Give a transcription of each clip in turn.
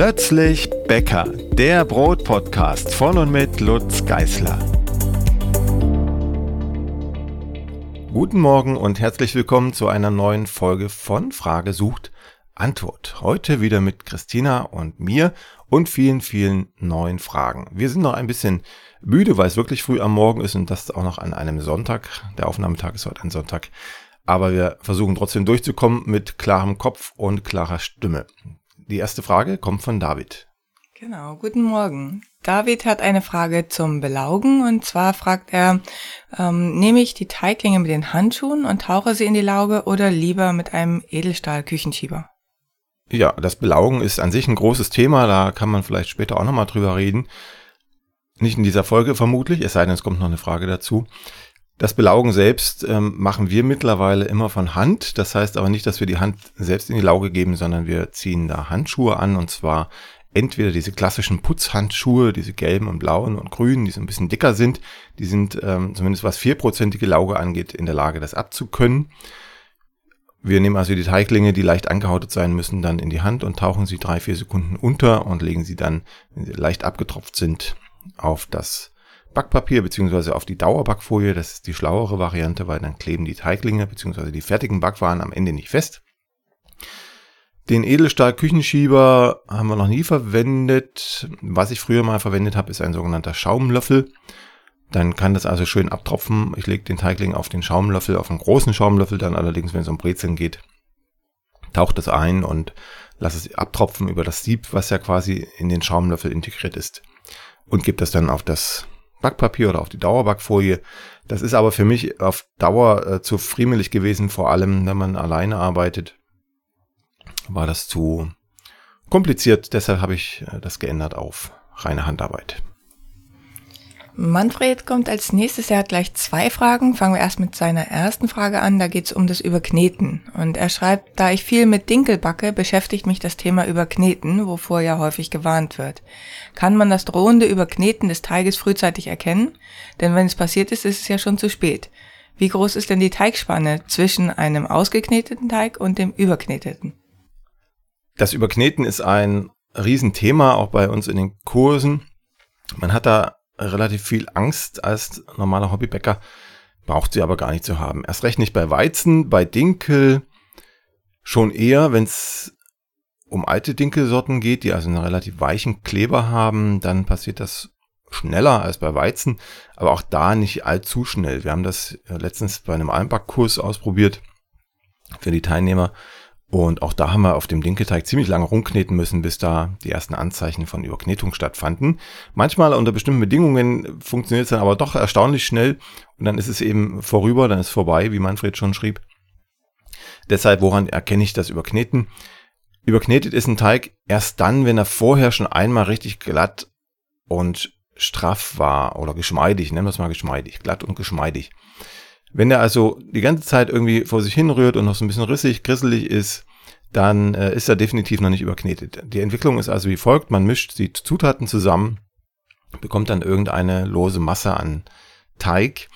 Plötzlich Bäcker, der Brotpodcast von und mit Lutz Geißler. Guten Morgen und herzlich willkommen zu einer neuen Folge von Frage sucht Antwort. Heute wieder mit Christina und mir und vielen, vielen neuen Fragen. Wir sind noch ein bisschen müde, weil es wirklich früh am Morgen ist und das auch noch an einem Sonntag. Der Aufnahmetag ist heute ein Sonntag. Aber wir versuchen trotzdem durchzukommen mit klarem Kopf und klarer Stimme. Die erste Frage kommt von David. Genau, guten Morgen. David hat eine Frage zum Belaugen und zwar fragt er, ähm, nehme ich die Teiglinge mit den Handschuhen und tauche sie in die Lauge oder lieber mit einem Edelstahl-Küchenschieber? Ja, das Belaugen ist an sich ein großes Thema, da kann man vielleicht später auch nochmal drüber reden. Nicht in dieser Folge vermutlich, es sei denn, es kommt noch eine Frage dazu. Das Belaugen selbst ähm, machen wir mittlerweile immer von Hand. Das heißt aber nicht, dass wir die Hand selbst in die Lauge geben, sondern wir ziehen da Handschuhe an und zwar entweder diese klassischen Putzhandschuhe, diese gelben und blauen und grünen, die so ein bisschen dicker sind. Die sind ähm, zumindest was vierprozentige Lauge angeht in der Lage, das abzukönnen. Wir nehmen also die Teiglinge, die leicht angehautet sein müssen, dann in die Hand und tauchen sie drei, vier Sekunden unter und legen sie dann, wenn sie leicht abgetropft sind, auf das Backpapier beziehungsweise auf die Dauerbackfolie. Das ist die schlauere Variante, weil dann kleben die Teiglinge beziehungsweise die fertigen Backwaren am Ende nicht fest. Den Edelstahl-Küchenschieber haben wir noch nie verwendet. Was ich früher mal verwendet habe, ist ein sogenannter Schaumlöffel. Dann kann das also schön abtropfen. Ich lege den Teigling auf den Schaumlöffel, auf einen großen Schaumlöffel, dann allerdings, wenn es um Brezeln geht, taucht es ein und lasse es abtropfen über das Sieb, was ja quasi in den Schaumlöffel integriert ist. Und gebe das dann auf das Backpapier oder auf die Dauerbackfolie. Das ist aber für mich auf Dauer äh, zu friemelig gewesen, vor allem wenn man alleine arbeitet. War das zu kompliziert, deshalb habe ich äh, das geändert auf reine Handarbeit. Manfred kommt als nächstes. Er hat gleich zwei Fragen. Fangen wir erst mit seiner ersten Frage an. Da geht es um das Überkneten. Und er schreibt, da ich viel mit Dinkel backe, beschäftigt mich das Thema Überkneten, wovor ja häufig gewarnt wird. Kann man das drohende Überkneten des Teiges frühzeitig erkennen? Denn wenn es passiert ist, ist es ja schon zu spät. Wie groß ist denn die Teigspanne zwischen einem ausgekneteten Teig und dem überkneteten? Das Überkneten ist ein Riesenthema, auch bei uns in den Kursen. Man hat da relativ viel Angst als normaler Hobbybäcker, braucht sie aber gar nicht zu haben. Erst recht nicht bei Weizen, bei Dinkel schon eher, wenn es um alte Dinkelsorten geht, die also einen relativ weichen Kleber haben, dann passiert das schneller als bei Weizen, aber auch da nicht allzu schnell. Wir haben das letztens bei einem Einbackkurs ausprobiert für die Teilnehmer und auch da haben wir auf dem Dinkelteig ziemlich lange rumkneten müssen, bis da die ersten Anzeichen von Überknetung stattfanden. Manchmal unter bestimmten Bedingungen funktioniert es dann aber doch erstaunlich schnell und dann ist es eben vorüber, dann ist vorbei, wie Manfred schon schrieb. Deshalb, woran erkenne ich das Überkneten? Überknetet ist ein Teig erst dann, wenn er vorher schon einmal richtig glatt und straff war oder geschmeidig, nennen wir es mal geschmeidig, glatt und geschmeidig. Wenn er also die ganze Zeit irgendwie vor sich hin rührt und noch so ein bisschen rissig, grisselig ist, dann äh, ist er definitiv noch nicht überknetet. Die Entwicklung ist also wie folgt. Man mischt die Zutaten zusammen, bekommt dann irgendeine lose Masse an Teig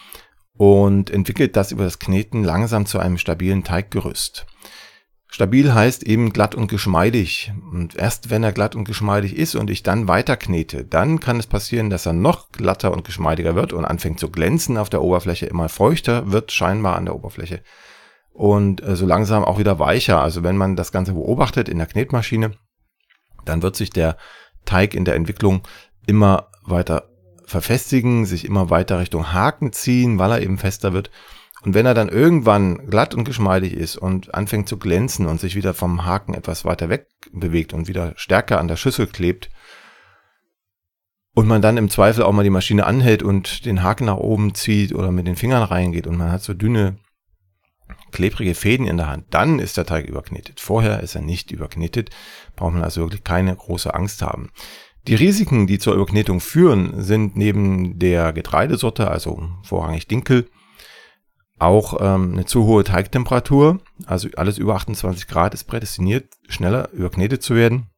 und entwickelt das über das Kneten langsam zu einem stabilen Teiggerüst. Stabil heißt eben glatt und geschmeidig. Und erst wenn er glatt und geschmeidig ist und ich dann weiter knete, dann kann es passieren, dass er noch glatter und geschmeidiger wird und anfängt zu glänzen auf der Oberfläche, immer feuchter wird scheinbar an der Oberfläche und äh, so langsam auch wieder weicher. Also wenn man das Ganze beobachtet in der Knetmaschine, dann wird sich der Teig in der Entwicklung immer weiter verfestigen, sich immer weiter Richtung Haken ziehen, weil er eben fester wird. Und wenn er dann irgendwann glatt und geschmeidig ist und anfängt zu glänzen und sich wieder vom Haken etwas weiter weg bewegt und wieder stärker an der Schüssel klebt, und man dann im Zweifel auch mal die Maschine anhält und den Haken nach oben zieht oder mit den Fingern reingeht und man hat so dünne, klebrige Fäden in der Hand, dann ist der Teig überknetet. Vorher ist er nicht überknetet, braucht man also wirklich keine große Angst haben. Die Risiken, die zur Überknetung führen, sind neben der Getreidesorte, also vorrangig Dinkel, auch ähm, eine zu hohe Teigtemperatur, also alles über 28 Grad ist prädestiniert, schneller überknetet zu werden.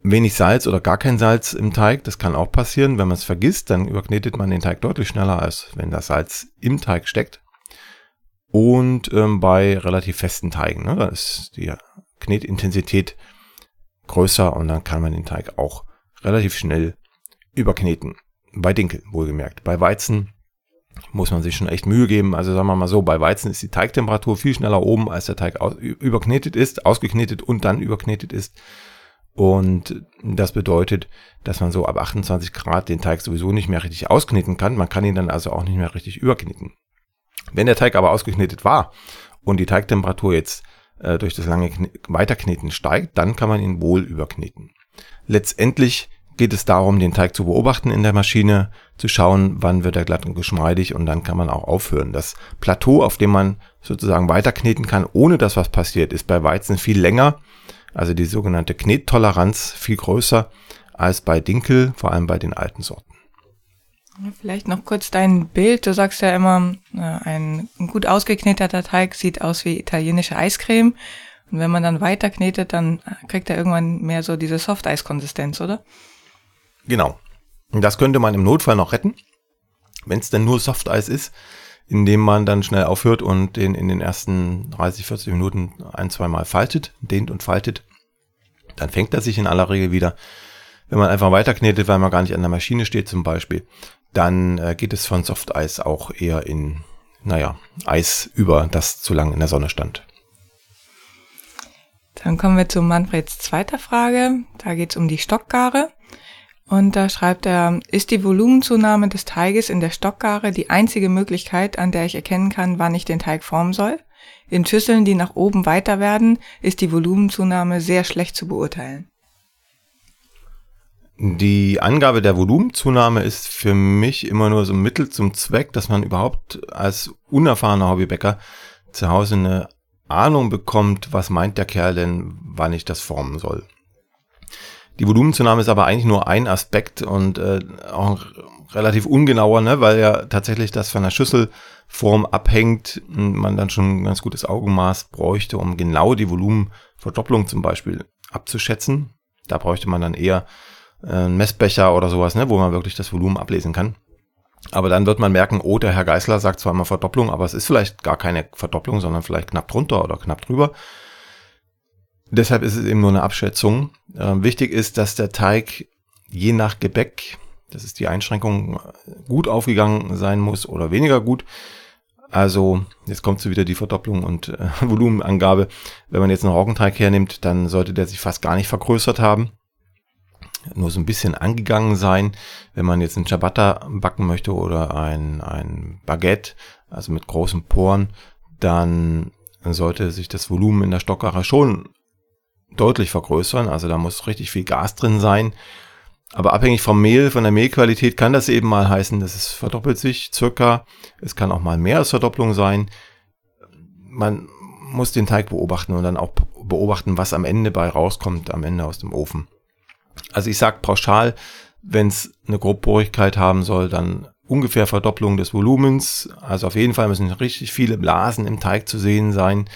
Wenig Salz oder gar kein Salz im Teig, das kann auch passieren. Wenn man es vergisst, dann überknetet man den Teig deutlich schneller, als wenn das Salz im Teig steckt. Und ähm, bei relativ festen Teigen, ne, da ist die Knetintensität größer und dann kann man den Teig auch relativ schnell überkneten. Bei Dinkel, wohlgemerkt. Bei Weizen muss man sich schon echt Mühe geben. Also sagen wir mal so, bei Weizen ist die Teigtemperatur viel schneller oben, als der Teig überknetet ist, ausgeknetet und dann überknetet ist. Und das bedeutet, dass man so ab 28 Grad den Teig sowieso nicht mehr richtig auskneten kann. Man kann ihn dann also auch nicht mehr richtig überkneten. Wenn der Teig aber ausgeknetet war und die Teigtemperatur jetzt äh, durch das lange Weiterkneten steigt, dann kann man ihn wohl überkneten. Letztendlich geht es darum, den Teig zu beobachten in der Maschine, zu schauen, wann wird er glatt und geschmeidig und dann kann man auch aufhören. Das Plateau, auf dem man sozusagen weiterkneten kann, ohne dass was passiert, ist bei Weizen viel länger, also die sogenannte Knettoleranz viel größer als bei Dinkel, vor allem bei den alten Sorten. Vielleicht noch kurz dein Bild. Du sagst ja immer, äh, ein gut ausgekneteter Teig sieht aus wie italienische Eiscreme. Und wenn man dann weiter knetet, dann kriegt er irgendwann mehr so diese Softeis-Konsistenz, oder? Genau. Das könnte man im Notfall noch retten, wenn es denn nur Softeis ist, indem man dann schnell aufhört und den in den ersten 30, 40 Minuten ein, zwei Mal faltet, dehnt und faltet. Dann fängt er sich in aller Regel wieder. Wenn man einfach weiterknetet, weil man gar nicht an der Maschine steht zum Beispiel, dann äh, geht es von Softeis auch eher in, naja, Eis über, das zu lang in der Sonne stand. Dann kommen wir zu Manfreds zweiter Frage. Da geht es um die Stockgare. Und da schreibt er, ist die Volumenzunahme des Teiges in der Stockgare die einzige Möglichkeit, an der ich erkennen kann, wann ich den Teig formen soll? In Schüsseln, die nach oben weiter werden, ist die Volumenzunahme sehr schlecht zu beurteilen. Die Angabe der Volumenzunahme ist für mich immer nur so ein Mittel zum Zweck, dass man überhaupt als unerfahrener Hobbybäcker zu Hause eine Ahnung bekommt, was meint der Kerl denn, wann ich das formen soll. Die Volumenzunahme ist aber eigentlich nur ein Aspekt und äh, auch relativ ungenauer, ne, weil ja tatsächlich das von der Schüsselform abhängt und man dann schon ein ganz gutes Augenmaß bräuchte, um genau die Volumenverdopplung zum Beispiel abzuschätzen. Da bräuchte man dann eher ein Messbecher oder sowas, ne, wo man wirklich das Volumen ablesen kann. Aber dann wird man merken, oh, der Herr Geißler sagt zwar immer Verdopplung, aber es ist vielleicht gar keine Verdopplung, sondern vielleicht knapp drunter oder knapp drüber. Deshalb ist es eben nur eine Abschätzung. Ähm, wichtig ist, dass der Teig je nach Gebäck, das ist die Einschränkung, gut aufgegangen sein muss oder weniger gut. Also, jetzt kommt so wieder die Verdopplung und äh, Volumenangabe. Wenn man jetzt einen Roggenteig hernimmt, dann sollte der sich fast gar nicht vergrößert haben nur so ein bisschen angegangen sein. Wenn man jetzt einen Ciabatta backen möchte oder ein, ein Baguette, also mit großen Poren, dann sollte sich das Volumen in der Stockgarer schon deutlich vergrößern. Also da muss richtig viel Gas drin sein. Aber abhängig vom Mehl, von der Mehlqualität kann das eben mal heißen, dass es verdoppelt sich circa. Es kann auch mal mehr als Verdopplung sein. Man muss den Teig beobachten und dann auch beobachten, was am Ende bei rauskommt, am Ende aus dem Ofen. Also ich sage pauschal, wenn es eine Grobporigkeit haben soll, dann ungefähr Verdopplung des Volumens. Also auf jeden Fall müssen richtig viele Blasen im Teig zu sehen sein.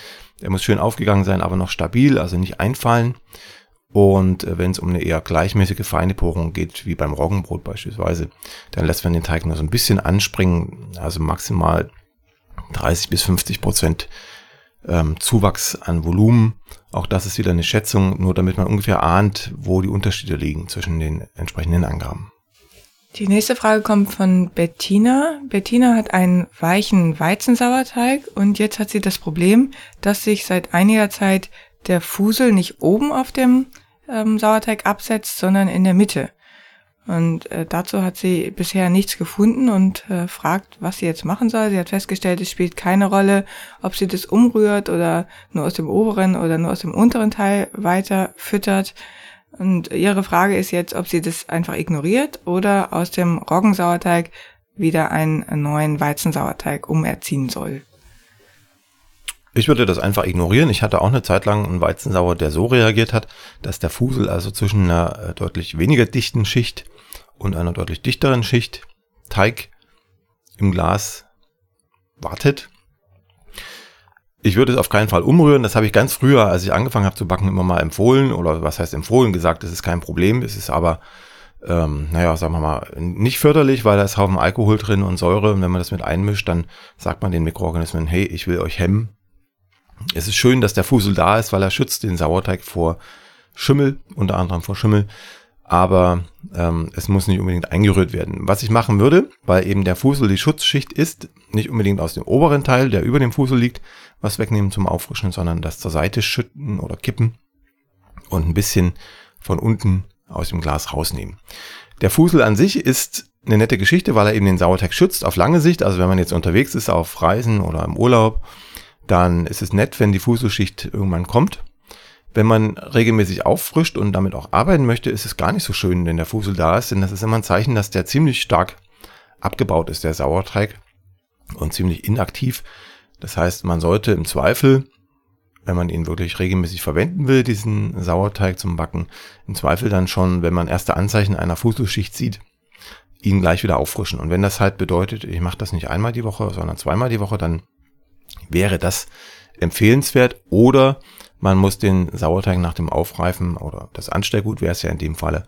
Der muss schön aufgegangen sein, aber noch stabil, also nicht einfallen. Und äh, wenn es um eine eher gleichmäßige feine Porung geht, wie beim Roggenbrot beispielsweise, dann lässt man den Teig nur so ein bisschen anspringen, also maximal 30 bis 50 Prozent ähm, Zuwachs an Volumen. Auch das ist wieder eine Schätzung, nur damit man ungefähr ahnt, wo die Unterschiede liegen zwischen den entsprechenden Angaben. Die nächste Frage kommt von Bettina. Bettina hat einen weichen Weizensauerteig und jetzt hat sie das Problem, dass sich seit einiger Zeit der Fusel nicht oben auf dem ähm, Sauerteig absetzt, sondern in der Mitte. Und äh, dazu hat sie bisher nichts gefunden und äh, fragt, was sie jetzt machen soll. Sie hat festgestellt, es spielt keine Rolle, ob sie das umrührt oder nur aus dem oberen oder nur aus dem unteren Teil weiter füttert. Und ihre Frage ist jetzt, ob sie das einfach ignoriert oder aus dem Roggensauerteig wieder einen neuen Weizensauerteig umerziehen soll. Ich würde das einfach ignorieren. Ich hatte auch eine Zeit lang einen Weizensauer, der so reagiert hat, dass der Fusel also zwischen einer äh, deutlich weniger dichten Schicht und einer deutlich dichteren Schicht Teig im Glas wartet. Ich würde es auf keinen Fall umrühren. Das habe ich ganz früher, als ich angefangen habe zu backen, immer mal empfohlen. Oder was heißt empfohlen? Gesagt, das ist kein Problem. Es ist aber, ähm, naja, sagen wir mal, nicht förderlich, weil da ist Haufen Alkohol drin und Säure. Und wenn man das mit einmischt, dann sagt man den Mikroorganismen, hey, ich will euch hemmen. Es ist schön, dass der Fusel da ist, weil er schützt den Sauerteig vor Schimmel, unter anderem vor Schimmel. Aber ähm, es muss nicht unbedingt eingerührt werden. Was ich machen würde, weil eben der Fußel die Schutzschicht ist, nicht unbedingt aus dem oberen Teil, der über dem Fußel liegt, was wegnehmen zum Auffrischen, sondern das zur Seite schütten oder kippen und ein bisschen von unten aus dem Glas rausnehmen. Der Fusel an sich ist eine nette Geschichte, weil er eben den Sauerteig schützt auf lange Sicht. Also wenn man jetzt unterwegs ist auf Reisen oder im Urlaub, dann ist es nett, wenn die Fuselschicht irgendwann kommt. Wenn man regelmäßig auffrischt und damit auch arbeiten möchte, ist es gar nicht so schön, wenn der Fusel da ist, denn das ist immer ein Zeichen, dass der ziemlich stark abgebaut ist, der Sauerteig, und ziemlich inaktiv. Das heißt, man sollte im Zweifel wenn man ihn wirklich regelmäßig verwenden will, diesen Sauerteig zum Backen, im Zweifel dann schon, wenn man erste Anzeichen einer Fußschicht sieht, ihn gleich wieder auffrischen. Und wenn das halt bedeutet, ich mache das nicht einmal die Woche, sondern zweimal die Woche, dann wäre das empfehlenswert. Oder man muss den Sauerteig nach dem Aufreifen oder das Anstellgut wäre es ja in dem Falle,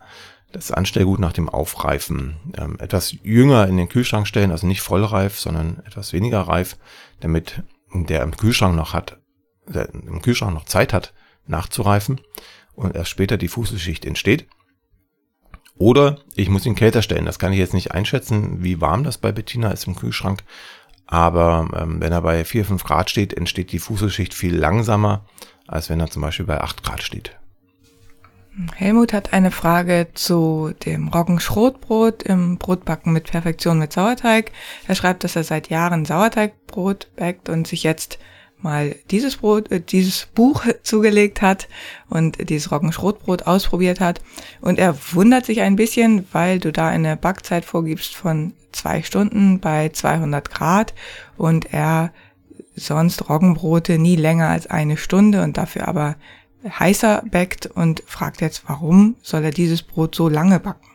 das Anstellgut nach dem Aufreifen ähm, etwas jünger in den Kühlschrank stellen, also nicht vollreif, sondern etwas weniger reif, damit der im Kühlschrank noch hat der im Kühlschrank noch Zeit hat, nachzureifen und erst später die Fußelschicht entsteht. Oder ich muss ihn kälter stellen. Das kann ich jetzt nicht einschätzen, wie warm das bei Bettina ist im Kühlschrank. Aber ähm, wenn er bei 4, 5 Grad steht, entsteht die Fußelschicht viel langsamer, als wenn er zum Beispiel bei 8 Grad steht. Helmut hat eine Frage zu dem Roggenschrotbrot im Brotbacken mit Perfektion mit Sauerteig. Er schreibt, dass er seit Jahren Sauerteigbrot backt und sich jetzt mal dieses Brot, äh, dieses Buch zugelegt hat und dieses Roggenschrotbrot ausprobiert hat. Und er wundert sich ein bisschen, weil du da eine Backzeit vorgibst von zwei Stunden bei 200 Grad und er sonst Roggenbrote nie länger als eine Stunde und dafür aber heißer backt und fragt jetzt, warum soll er dieses Brot so lange backen?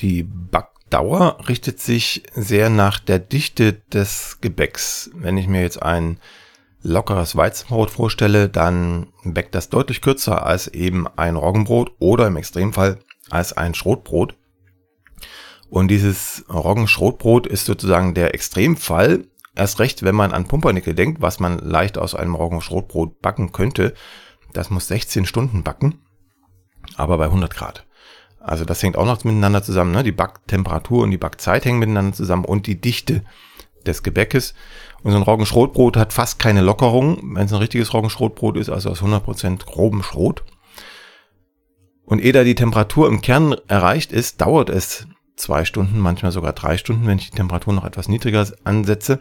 Die Back Dauer richtet sich sehr nach der Dichte des Gebäcks. Wenn ich mir jetzt ein lockeres Weizenbrot vorstelle, dann bäckt das deutlich kürzer als eben ein Roggenbrot oder im Extremfall als ein Schrotbrot. Und dieses Roggenschrotbrot ist sozusagen der Extremfall. Erst recht, wenn man an Pumpernickel denkt, was man leicht aus einem Roggenschrotbrot backen könnte. Das muss 16 Stunden backen, aber bei 100 Grad. Also das hängt auch noch miteinander zusammen. Ne? Die Backtemperatur und die Backzeit hängen miteinander zusammen und die Dichte des Gebäckes. Und so ein Roggenschrotbrot hat fast keine Lockerung, wenn es ein richtiges Roggenschrotbrot ist, also aus 100% grobem Schrot. Und ehe da die Temperatur im Kern erreicht ist, dauert es zwei Stunden, manchmal sogar drei Stunden, wenn ich die Temperatur noch etwas niedriger ansetze.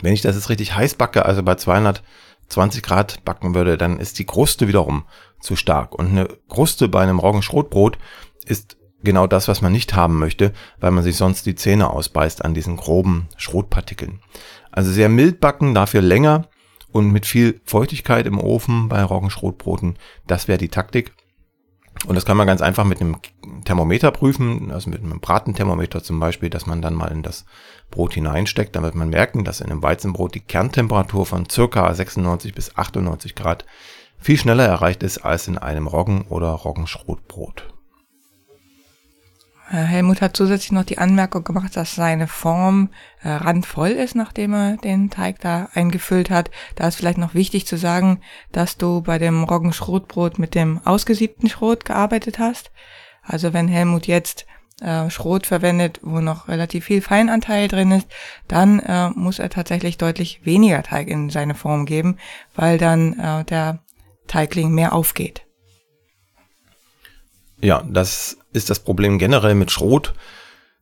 Wenn ich das jetzt richtig heiß backe, also bei 220 Grad backen würde, dann ist die Kruste wiederum zu stark. Und eine Kruste bei einem Roggenschrotbrot ist genau das, was man nicht haben möchte, weil man sich sonst die Zähne ausbeißt an diesen groben Schrotpartikeln. Also sehr mild backen, dafür länger und mit viel Feuchtigkeit im Ofen bei Roggenschrotbroten. Das wäre die Taktik. Und das kann man ganz einfach mit einem Thermometer prüfen, also mit einem Bratenthermometer zum Beispiel, dass man dann mal in das Brot hineinsteckt, damit man merken, dass in einem Weizenbrot die Kerntemperatur von circa 96 bis 98 Grad viel schneller erreicht ist als in einem Roggen- oder Roggenschrotbrot. Helmut hat zusätzlich noch die Anmerkung gemacht, dass seine Form äh, randvoll ist, nachdem er den Teig da eingefüllt hat. Da ist vielleicht noch wichtig zu sagen, dass du bei dem Roggenschrotbrot mit dem ausgesiebten Schrot gearbeitet hast. Also wenn Helmut jetzt äh, Schrot verwendet, wo noch relativ viel Feinanteil drin ist, dann äh, muss er tatsächlich deutlich weniger Teig in seine Form geben, weil dann äh, der Teigling mehr aufgeht. Ja, das ist das Problem generell mit Schrot.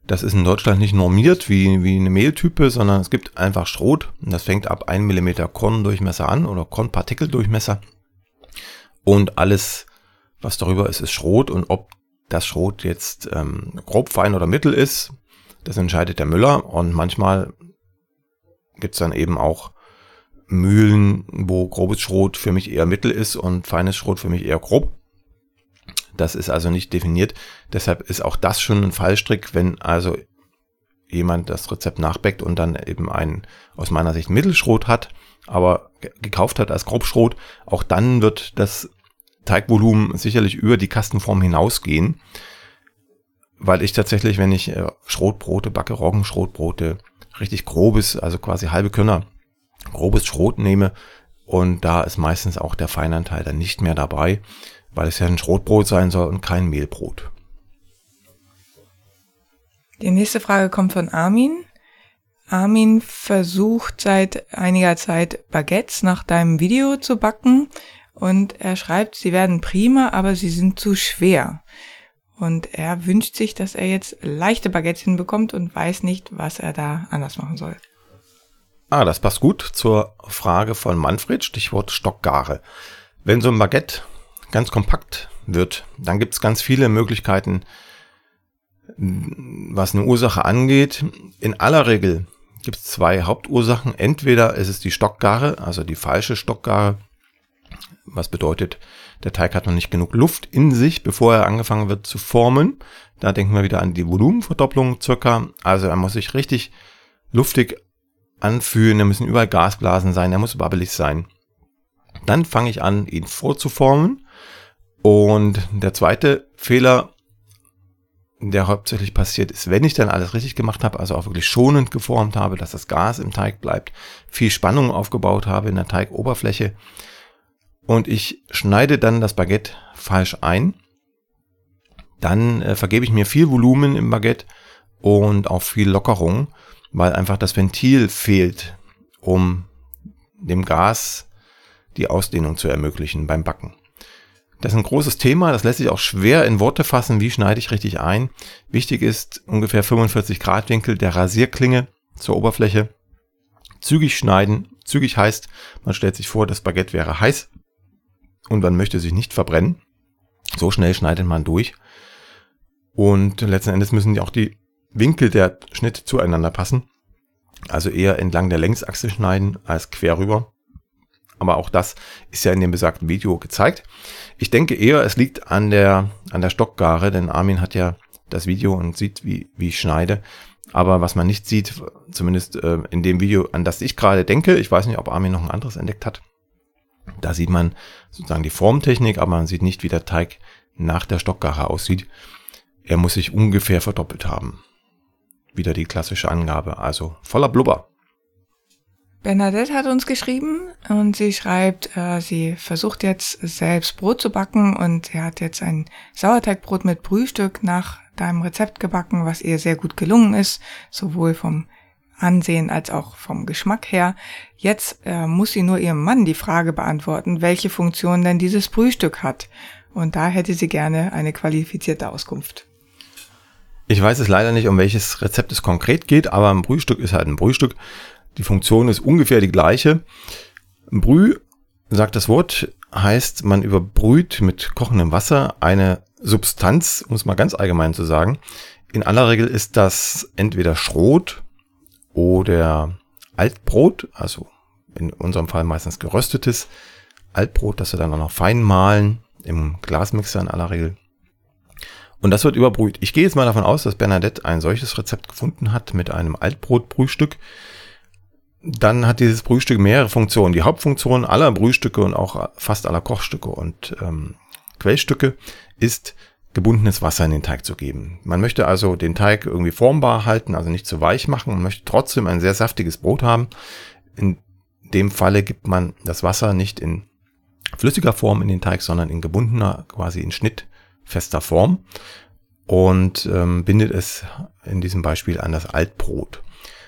Das ist in Deutschland nicht normiert wie, wie eine Mehltype, sondern es gibt einfach Schrot. Und das fängt ab 1 mm Korndurchmesser an oder Kornpartikeldurchmesser. Und alles, was darüber ist, ist Schrot. Und ob das Schrot jetzt ähm, grob, fein oder mittel ist, das entscheidet der Müller. Und manchmal gibt's dann eben auch Mühlen, wo grobes Schrot für mich eher mittel ist und feines Schrot für mich eher grob. Das ist also nicht definiert. Deshalb ist auch das schon ein Fallstrick, wenn also jemand das Rezept nachbeckt und dann eben ein aus meiner Sicht Mittelschrot hat, aber gekauft hat als Grobschrot, auch dann wird das Teigvolumen sicherlich über die Kastenform hinausgehen, weil ich tatsächlich, wenn ich äh, Schrotbrote backe, Roggenschrotbrote, richtig grobes, also quasi halbe Körner grobes Schrot nehme und da ist meistens auch der Feinanteil dann nicht mehr dabei. weil es ja ein Schrotbrot sein soll und kein Mehlbrot. Die nächste Frage kommt von Armin. Armin versucht seit einiger Zeit Baguettes nach deinem Video zu backen und er schreibt, sie werden prima, aber sie sind zu schwer. Und er wünscht sich, dass er jetzt leichte Baguettes hinbekommt und weiß nicht, was er da anders machen soll. Ah, das passt gut zur Frage von Manfred, Stichwort Stockgare. Wenn so ein Baguette ganz kompakt wird, dann gibt es ganz viele Möglichkeiten, was eine Ursache angeht. In aller Regel gibt es zwei Hauptursachen. Entweder ist es die Stockgare, also die falsche Stockgare, was bedeutet, der Teig hat noch nicht genug Luft in sich, bevor er angefangen wird zu formen. Da denken wir wieder an die Volumenverdopplung circa. Also er muss sich richtig luftig anfühlen, da müssen überall Gasblasen sein, er muss wabbelig sein. Dann fange ich an, ihn vorzuformen. Und der zweite Fehler, der hauptsächlich passiert ist, wenn ich dann alles richtig gemacht habe, also auch wirklich schonend geformt habe, dass das Gas im Teig bleibt, viel Spannung aufgebaut habe in der Teigoberfläche, und ich schneide dann das Baguette falsch ein, dann äh, vergebe ich mir viel Volumen im Baguette und auch viel Lockerung, weil einfach das Ventil fehlt, um dem Gas die Ausdehnung zu ermöglichen beim Backen. Das ist ein großes Thema, das lässt sich auch schwer in Worte fassen, wie schneide ich richtig ein. Wichtig ist ungefähr 45 Grad Winkel der Rasierklinge zur Oberfläche. Zügig schneiden. Zügig heißt, man stellt sich vor, das Baguette wäre heiß und man möchte sich nicht verbrennen. So schnell schneidet man durch. Und letzten Endes müssen auch die Winkel der Schnitte zueinander passen. Also eher entlang der Längsachse schneiden als quer rüber. Aber auch das ist ja in dem besagten Video gezeigt. Ich denke eher, es liegt an der, an der Stockgare, denn Armin hat ja das Video und sieht, wie, wie ich schneide. Aber was man nicht sieht, zumindest äh, in dem Video, an das ich gerade denke, ich weiß nicht, ob Armin noch ein anderes entdeckt hat, da sieht man sozusagen die Formtechnik, aber man sieht nicht, wie der Teig nach der Stockgare aussieht. Er muss sich ungefähr verdoppelt haben. Wieder die klassische Angabe, also voller Blubber. Bernadette hat uns geschrieben und sie schreibt, äh, sie versucht jetzt selbst Brot zu backen und sie hat jetzt ein Sauerteigbrot mit Brühstück nach deinem Rezept gebacken, was ihr sehr gut gelungen ist, sowohl vom Ansehen als auch vom Geschmack her. Jetzt äh, muss sie nur ihrem Mann die Frage beantworten, welche Funktion denn dieses Brühstück hat. Und da hätte sie gerne eine qualifizierte Auskunft. Ich weiß es leider nicht, um welches Rezept es konkret geht, aber ein Brühstück ist halt ein Brühstück. Die Funktion ist ungefähr die gleiche. Brüh, sagt das Wort, heißt, man überbrüht mit kochendem Wasser eine Substanz, um es mal ganz allgemein zu sagen. In aller Regel ist das entweder Schrot oder Altbrot, also in unserem Fall meistens geröstetes Altbrot, das wir dann auch noch fein mahlen, im Glasmixer in aller Regel. Und das wird überbrüht. Ich gehe jetzt mal davon aus, dass Bernadette ein solches Rezept gefunden hat mit einem Altbrotbrühstück. Dann hat dieses Brühstück mehrere Funktionen. Die Hauptfunktion aller Brühstücke und auch fast aller Kochstücke und ähm, Quellstücke ist gebundenes Wasser in den Teig zu geben. Man möchte also den Teig irgendwie formbar halten, also nicht zu weich machen. Man möchte trotzdem ein sehr saftiges Brot haben. In dem Falle gibt man das Wasser nicht in flüssiger Form in den Teig, sondern in gebundener, quasi in schnittfester Form und ähm, bindet es in diesem Beispiel an das Altbrot.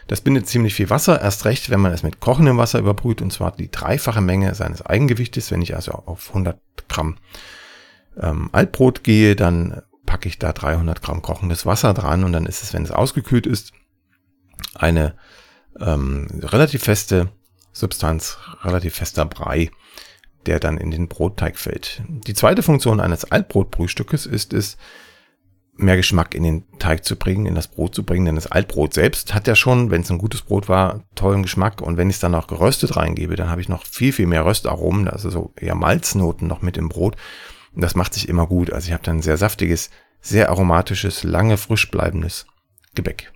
Das bindet ziemlich viel Wasser, erst recht, wenn man es mit kochendem Wasser überbrüht, und zwar die dreifache Menge seines Eigengewichtes. Wenn ich also auf 100 Gramm ähm, Altbrot gehe, dann packe ich da 300 Gramm kochendes Wasser dran und dann ist es, wenn es ausgekühlt ist, eine ähm, relativ feste Substanz, relativ fester Brei, der dann in den Brotteig fällt. Die zweite Funktion eines Altbrotbrühstückes ist es, mehr Geschmack in den Teig zu bringen, in das Brot zu bringen, denn das Altbrot selbst hat ja schon, wenn es ein gutes Brot war, tollen Geschmack und wenn ich es dann auch geröstet reingebe, dann habe ich noch viel, viel mehr Röstaromen, also so eher Malznoten noch mit im Brot und das macht sich immer gut. Also ich habe dann sehr saftiges, sehr aromatisches, lange frisch bleibendes Gebäck.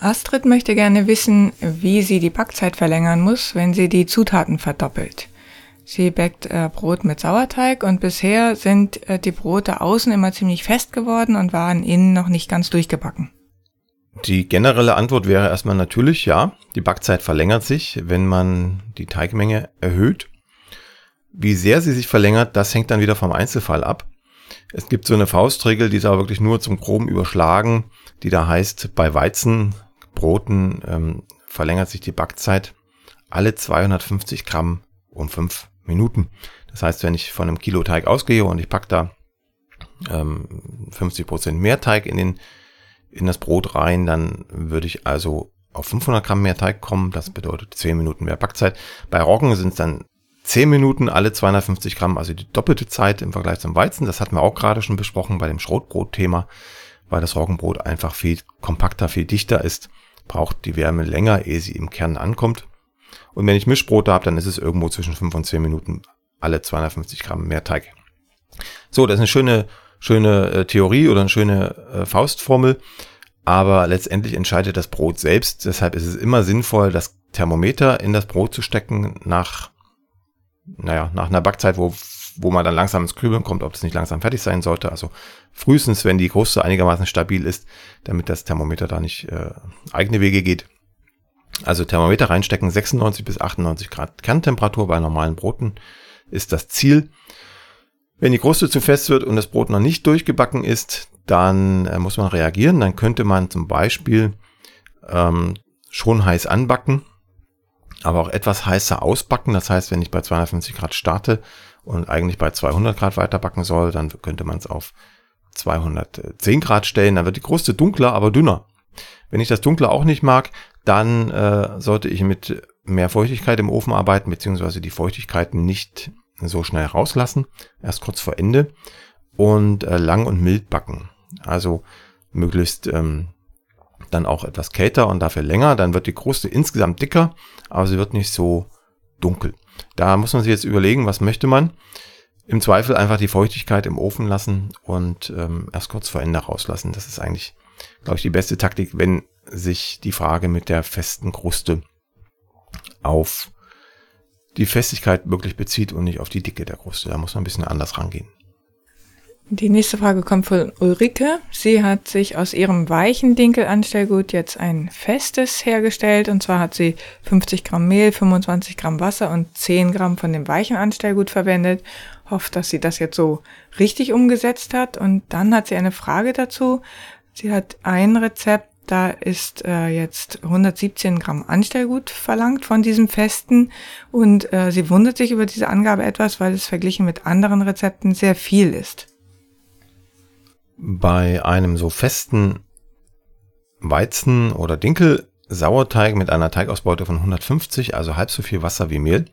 Astrid möchte gerne wissen, wie sie die Backzeit verlängern muss, wenn sie die Zutaten verdoppelt. Sie backt äh, Brot mit Sauerteig und bisher sind äh, die Brote außen immer ziemlich fest geworden und waren innen noch nicht ganz durchgebacken. Die generelle Antwort wäre erstmal natürlich ja. Die Backzeit verlängert sich, wenn man die Teigmenge erhöht. Wie sehr sie sich verlängert, das hängt dann wieder vom Einzelfall ab. Es gibt so eine Faustregel, die ist aber wirklich nur zum groben Überschlagen, die da heißt, bei Weizenbroten ähm, verlängert sich die Backzeit alle 250 Gramm um fünf Minuten. Das heißt, wenn ich von einem Kilo Teig ausgehe und ich packe da ähm, 50 Prozent mehr Teig in, den, in das Brot rein, dann würde ich also auf 500 Gramm mehr Teig kommen. Das bedeutet 10 Minuten mehr Backzeit. Bei Roggen sind es dann 10 Minuten alle 250 Gramm, also die doppelte Zeit im Vergleich zum Weizen. Das hatten wir auch gerade schon besprochen bei dem Schrotbrot-Thema, weil das Roggenbrot einfach viel kompakter, viel dichter ist, braucht die Wärme länger, ehe sie im Kern ankommt. Und wenn ich Mischbrote habe, dann ist es irgendwo zwischen 5 und 10 Minuten alle 250 Gramm mehr Teig. So, das ist eine schöne, schöne äh, Theorie oder eine schöne äh, Faustformel. Aber letztendlich entscheidet das Brot selbst. Deshalb ist es immer sinnvoll, das Thermometer in das Brot zu stecken nach, naja, nach einer Backzeit, wo, wo man dann langsam ins Grübeln kommt, ob es nicht langsam fertig sein sollte. Also frühestens, wenn die Kruste einigermaßen stabil ist, damit das Thermometer da nicht äh, eigene Wege geht. Also Thermometer reinstecken, 96 bis 98 Grad Kerntemperatur bei normalen Broten ist das Ziel. Wenn die Kruste zu fest wird und das Brot noch nicht durchgebacken ist, dann äh, muss man reagieren. Dann könnte man zum Beispiel ähm, schon heiß anbacken, aber auch etwas heißer ausbacken. Das heißt, wenn ich bei 250 Grad starte und eigentlich bei 200 Grad weiterbacken soll, dann könnte man es auf 210 Grad stellen. Dann wird die Kruste dunkler, aber dünner. Wenn ich das Dunkle auch nicht mag, dann äh, sollte ich mit mehr Feuchtigkeit im Ofen arbeiten, beziehungsweise die Feuchtigkeit nicht so schnell rauslassen, erst kurz vor Ende und äh, lang und mild backen. Also möglichst ähm, dann auch etwas kälter und dafür länger, dann wird die Kruste insgesamt dicker, aber sie wird nicht so dunkel. Da muss man sich jetzt überlegen, was möchte man. Im Zweifel einfach die Feuchtigkeit im Ofen lassen und ähm, erst kurz vor Ende rauslassen. Das ist eigentlich, glaube ich, die beste Taktik, wenn sich die Frage mit der festen Kruste auf die Festigkeit wirklich bezieht und nicht auf die Dicke der Kruste. Da muss man ein bisschen anders rangehen. Die nächste Frage kommt von Ulrike. Sie hat sich aus ihrem weichen Dinkelanstellgut jetzt ein festes hergestellt. Und zwar hat sie 50 Gramm Mehl, 25 Gramm Wasser und 10 Gramm von dem weichen Anstellgut verwendet. Hofft, dass sie das jetzt so richtig umgesetzt hat. Und dann hat sie eine Frage dazu. Sie hat ein Rezept, da ist äh, jetzt 117 Gramm Anstellgut verlangt von diesem Festen und äh, sie wundert sich über diese Angabe etwas, weil es verglichen mit anderen Rezepten sehr viel ist. Bei einem so festen Weizen- oder Dinkel-Sauerteig mit einer Teigausbeute von 150, also halb so viel Wasser wie Mehl,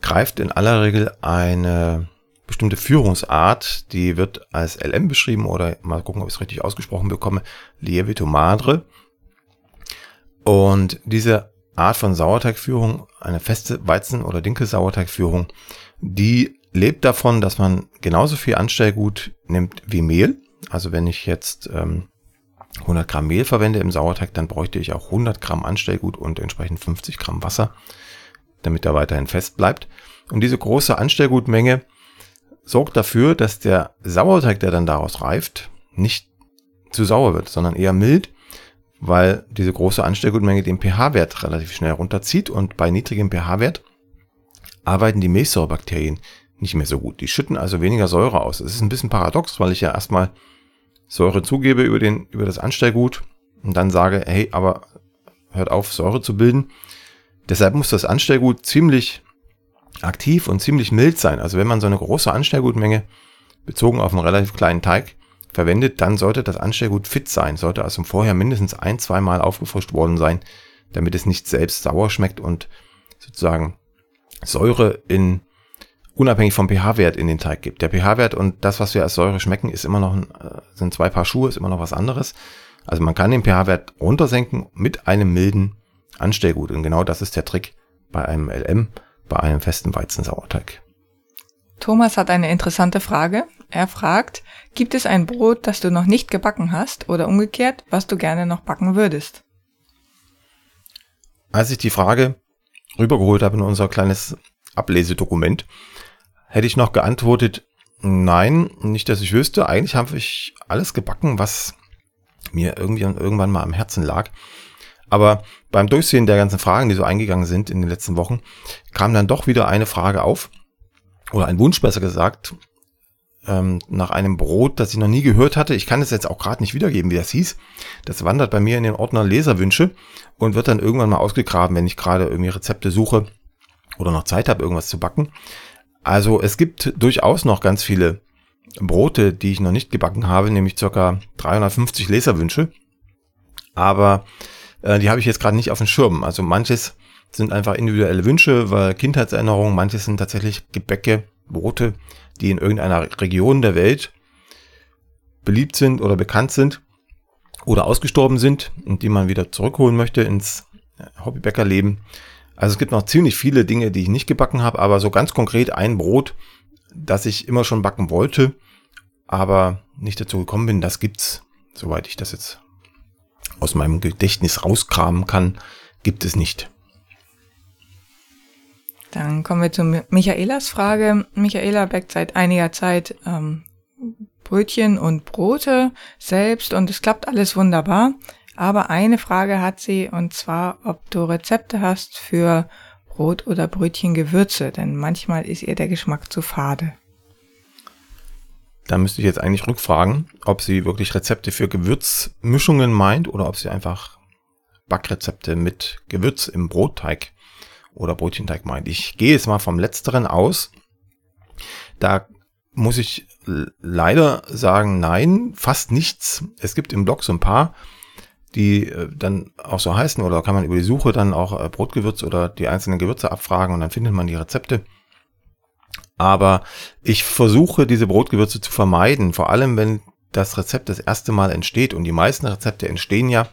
greift in aller Regel eine bestimmte Führungsart, die wird als LM beschrieben oder mal gucken, ob ich es richtig ausgesprochen bekomme, Lievito Madre. Und diese Art von Sauerteigführung, eine feste Weizen- oder Dinkelsauerteigführung, die lebt davon, dass man genauso viel Anstellgut nimmt wie Mehl. Also wenn ich jetzt ähm, 100 Gramm Mehl verwende im Sauerteig, dann bräuchte ich auch 100 Gramm Anstellgut und entsprechend 50 Gramm Wasser, damit er weiterhin fest bleibt. Und diese große Anstellgutmenge sorgt dafür, dass der Sauerteig, der dann daraus reift, nicht zu sauer wird, sondern eher mild, weil diese große Anstellgutmenge den pH-Wert relativ schnell runterzieht und bei niedrigem pH-Wert arbeiten die Milchsäurebakterien nicht mehr so gut. Die schütten also weniger Säure aus. Es ist ein bisschen paradox, weil ich ja erstmal Säure zugebe über, den, über das Anstellgut und dann sage, hey, aber hört auf, Säure zu bilden. Deshalb muss das Anstellgut ziemlich aktiv und ziemlich mild sein. Also wenn man so eine große Anstellgutmenge bezogen auf einen relativ kleinen Teig verwendet, dann sollte das Anstellgut fit sein, sollte also vorher mindestens ein, zweimal aufgefrischt worden sein, damit es nicht selbst sauer schmeckt und sozusagen Säure in unabhängig vom pH-Wert in den Teig gibt. Der pH-Wert und das, was wir als Säure schmecken, ist immer noch, ein, äh, sind zwei Paar Schuhe, ist immer noch was anderes. Also man kann den pH-Wert runtersenken mit einem milden Anstellgut. Und genau das ist der Trick bei einem LM bei einem festen Weizensauerteig. Thomas hat eine interessante Frage. Er fragt, gibt es ein Brot, das du noch nicht gebacken hast oder umgekehrt, was du gerne noch backen würdest? Als ich die Frage rübergeholt habe in unser kleines Ablesedokument, hätte ich noch geantwortet, nein, nicht, dass ich wüsste. Eigentlich habe ich alles gebacken, was mir irgendwie irgendwann mal am Herzen lag. Aber beim Durchsehen der ganzen Fragen, die so eingegangen sind in den letzten Wochen, kam dann doch wieder eine Frage auf, oder ein Wunsch besser gesagt, ähm, nach einem Brot, das ich noch nie gehört hatte. Ich kann es jetzt auch gerade nicht wiedergeben, wie das hieß. Das wandert bei mir in den Ordner Leserwünsche und wird dann irgendwann mal ausgegraben, wenn ich gerade irgendwie Rezepte suche oder noch Zeit habe, irgendwas zu backen. Also es gibt durchaus noch ganz viele Brote, die ich noch nicht gebacken habe, nämlich circa 350 Leserwünsche. Aber äh, die habe ich jetzt gerade nicht auf dem Schirm. Also manches sind einfach individuelle Wünsche, weil Kindheitserinnerungen, manches sind tatsächlich Gebäcke, Brote, die in irgendeiner Region der Welt beliebt sind oder bekannt sind oder ausgestorben sind und die man wieder zurückholen möchte ins Hobbybäckerleben. Also es gibt noch ziemlich viele Dinge, die ich nicht gebacken habe, aber so ganz konkret ein Brot, das ich immer schon backen wollte, aber nicht dazu gekommen bin, das gibt's, soweit ich das jetzt aus meinem Gedächtnis rauskramen kann, gibt es nicht. Dann kommen wir zu Michaelas Frage. Michaela backt seit einiger Zeit ähm, Brötchen und Brote selbst und es klappt alles wunderbar. Aber eine Frage hat sie und zwar, ob du Rezepte hast für Brot oder Brötchengewürze, denn manchmal ist ihr der Geschmack zu fade. Da müsste ich jetzt eigentlich rückfragen, ob sie wirklich Rezepte für Gewürzmischungen meint oder ob sie einfach Backrezepte mit Gewürz im Brotteig oder Brötchenteig meint. Ich gehe jetzt mal vom letzteren aus. Da muss ich leider sagen, nein, fast nichts. Es gibt im Blog so ein paar, die äh, dann auch so heißen oder kann man über die Suche dann auch äh, Brotgewürz oder die einzelnen Gewürze abfragen und dann findet man die Rezepte. Aber ich versuche diese Brotgewürze zu vermeiden, vor allem wenn das Rezept das erste Mal entsteht und die meisten Rezepte entstehen ja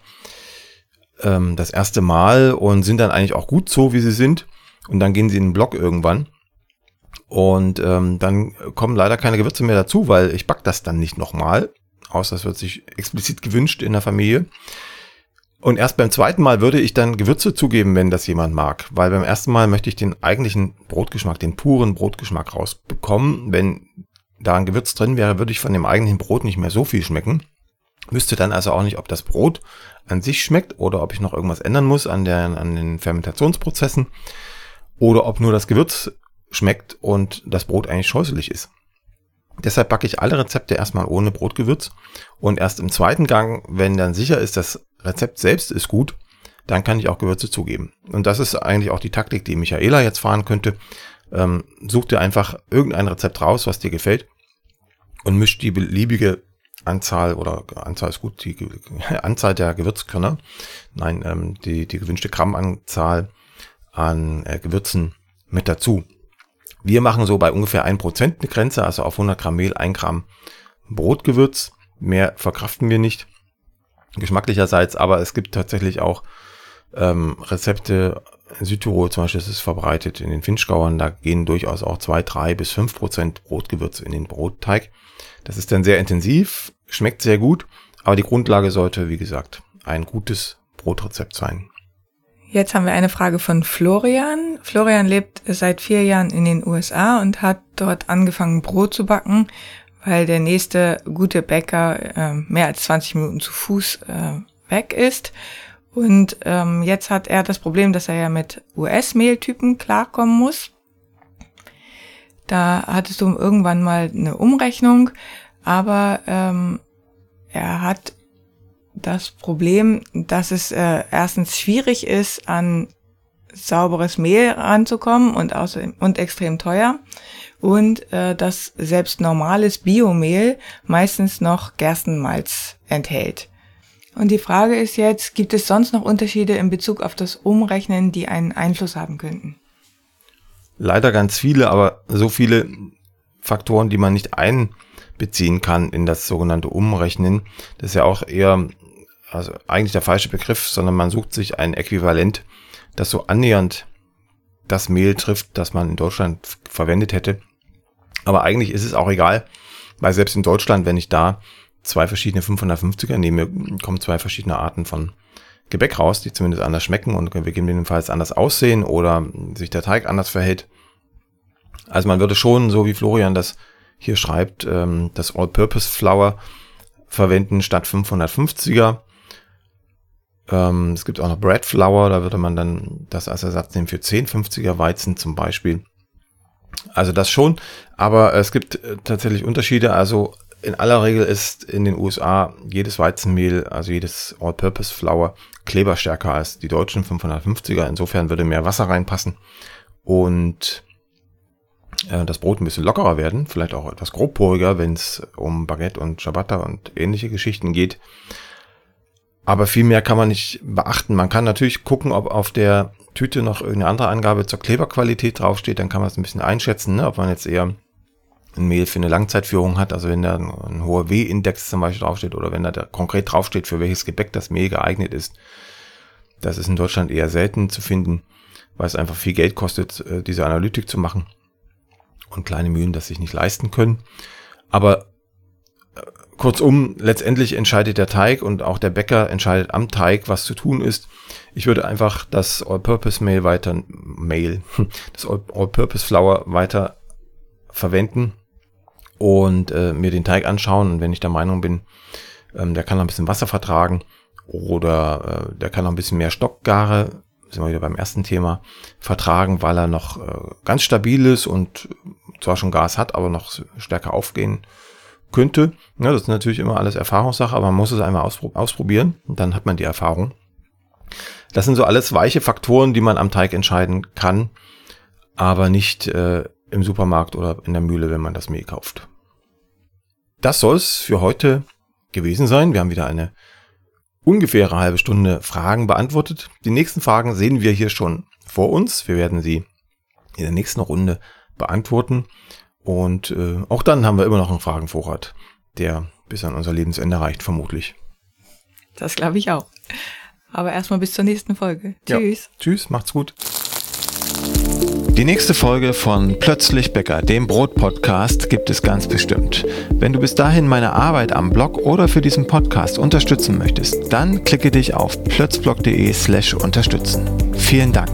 ähm, das erste Mal und sind dann eigentlich auch gut so, wie sie sind. Und dann gehen sie in den Blog irgendwann. Und ähm, dann kommen leider keine Gewürze mehr dazu, weil ich back das dann nicht nochmal. Außer es wird sich explizit gewünscht in der Familie. Und erst beim zweiten Mal würde ich dann Gewürze zugeben, wenn das jemand mag. Weil beim ersten Mal möchte ich den eigentlichen Brotgeschmack, den puren Brotgeschmack rausbekommen. Wenn da ein Gewürz drin wäre, würde ich von dem eigentlichen Brot nicht mehr so viel schmecken. Müsste dann also auch nicht, ob das Brot an sich schmeckt oder ob ich noch irgendwas ändern muss an, der, an den Fermentationsprozessen oder ob nur das Gewürz schmeckt und das Brot eigentlich scheußlich ist. Deshalb backe ich alle Rezepte erstmal ohne Brotgewürz und erst im zweiten Gang, wenn dann sicher ist, das Rezept selbst ist gut, dann kann ich auch Gewürze zugeben. Und das ist eigentlich auch die Taktik, die Michaela jetzt fahren könnte. Ähm, such dir einfach irgendein Rezept raus, was dir gefällt und misch die beliebige Anzahl oder Anzahl ist gut, die Anzahl der Gewürzkörner, nein, ähm, die, die gewünschte Grammanzahl an äh, Gewürzen mit dazu. Wir machen so bei ungefähr 1% eine Grenze, also auf 100 Gramm Mehl 1 Gramm Brotgewürz. Mehr verkraften wir nicht, geschmacklicherseits, aber es gibt tatsächlich auch ähm, Rezepte in Südtirol zum Beispiel ist es verbreitet, in den Finchgauern, da gehen durchaus auch 2, 3 bis 5% Brotgewürz in den Brotteig. Das ist dann sehr intensiv, schmeckt sehr gut, aber die Grundlage sollte, wie gesagt, ein gutes Brotrezept sein. Jetzt haben wir eine Frage von Florian. Florian lebt seit vier Jahren in den USA und hat dort angefangen, Brot zu backen, weil der nächste gute Bäcker äh, mehr als 20 Minuten zu Fuß äh, weg ist. Und ähm, jetzt hat er das Problem, dass er ja mit US-Mehltypen klarkommen muss. Da hattest du irgendwann mal eine Umrechnung, aber ähm, er hat das Problem, dass es äh, erstens schwierig ist, an sauberes Mehl ranzukommen und außerdem und extrem teuer und äh, dass selbst normales Biomehl meistens noch Gerstenmalz enthält. Und die Frage ist jetzt, gibt es sonst noch Unterschiede in Bezug auf das Umrechnen, die einen Einfluss haben könnten? leider ganz viele, aber so viele Faktoren, die man nicht einbeziehen kann in das sogenannte Umrechnen. Das ist ja auch eher, also eigentlich der falsche Begriff, sondern man sucht sich ein Äquivalent, das so annähernd das Mehl trifft, das man in Deutschland verwendet hätte. Aber eigentlich ist es auch egal, weil selbst in Deutschland, wenn ich da zwei verschiedene 550er nehme, kommen zwei verschiedene Arten von Gebäck raus, die zumindest anders schmecken und gegebenenfalls anders aussehen oder sich der Teig anders verhält. Also man würde schon, so wie Florian das hier schreibt, ähm, das All-Purpose Flour verwenden statt 550er. Ähm, es gibt auch noch Bread Flour, da würde man dann das als Ersatz nehmen für 1050er Weizen zum Beispiel. Also das schon, aber es gibt äh, tatsächlich Unterschiede. Also in aller Regel ist in den USA jedes Weizenmehl, also jedes All-Purpose Flour, kleberstärker als die deutschen 550er. Insofern würde mehr Wasser reinpassen und äh, das Brot ein bisschen lockerer werden, vielleicht auch etwas grobporiger, wenn es um Baguette und Ciabatta und ähnliche Geschichten geht. Aber viel mehr kann man nicht beachten. Man kann natürlich gucken, ob auf der Tüte noch irgendeine andere Angabe zur Kleberqualität draufsteht, dann kann man es ein bisschen einschätzen, ne? ob man jetzt eher ein Mehl für eine Langzeitführung hat, also wenn da ein, hoher W-Index zum Beispiel draufsteht oder wenn da, da konkret draufsteht, für welches Gebäck das Mehl geeignet ist. Das ist in Deutschland eher selten zu finden, weil es einfach viel Geld kostet, äh, diese Analytik zu machen und kleine Mühlen das sich nicht leisten können. Aber kurzum, letztendlich entscheidet der Teig und auch der Bäcker entscheidet am Teig, was zu tun ist. Ich würde einfach das All-Purpose-Mail weiter, Mail, das All-Purpose-Flour weiter verwenden und äh, mir den Teig anschauen. Und wenn ich der Meinung bin, ähm, der kann noch ein bisschen Wasser vertragen oder äh, der kann noch ein bisschen mehr Stockgare, sind wir wieder beim ersten Thema, vertragen, weil er noch äh, ganz stabil ist und zwar schon Gas hat, aber noch stärker aufgehen könnte. Ja, das ist natürlich immer alles Erfahrungssache, aber man muss es einmal auspro ausprobieren und dann hat man die Erfahrung. Das sind so alles weiche Faktoren, die man am Teig entscheiden kann, aber nicht äh, im Supermarkt oder in der Mühle, wenn man das Mehl kauft. Das soll es für heute gewesen sein. Wir haben wieder eine ungefähre halbe Stunde Fragen beantwortet. Die nächsten Fragen sehen wir hier schon vor uns. Wir werden sie in der nächsten Runde beantworten. Und äh, auch dann haben wir immer noch einen Fragenvorrat, der bis an unser Lebensende reicht, vermutlich. Das glaube ich auch. Aber erstmal bis zur nächsten Folge. Tschüss. Ja. Tschüss, macht's gut. Die nächste Folge von Plötzlich Bäcker, dem Brot-Podcast, gibt es ganz bestimmt. Wenn du bis dahin meine Arbeit am Blog oder für diesen Podcast unterstützen möchtest, dann klicke dich auf plötzblog.de slash unterstützen. Vielen Dank.